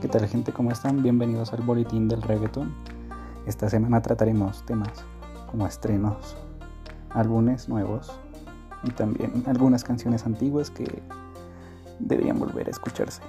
¿Qué tal gente? ¿Cómo están? Bienvenidos al boletín del reggaeton. Esta semana trataremos temas como estrenos, álbumes nuevos y también algunas canciones antiguas que deberían volver a escucharse.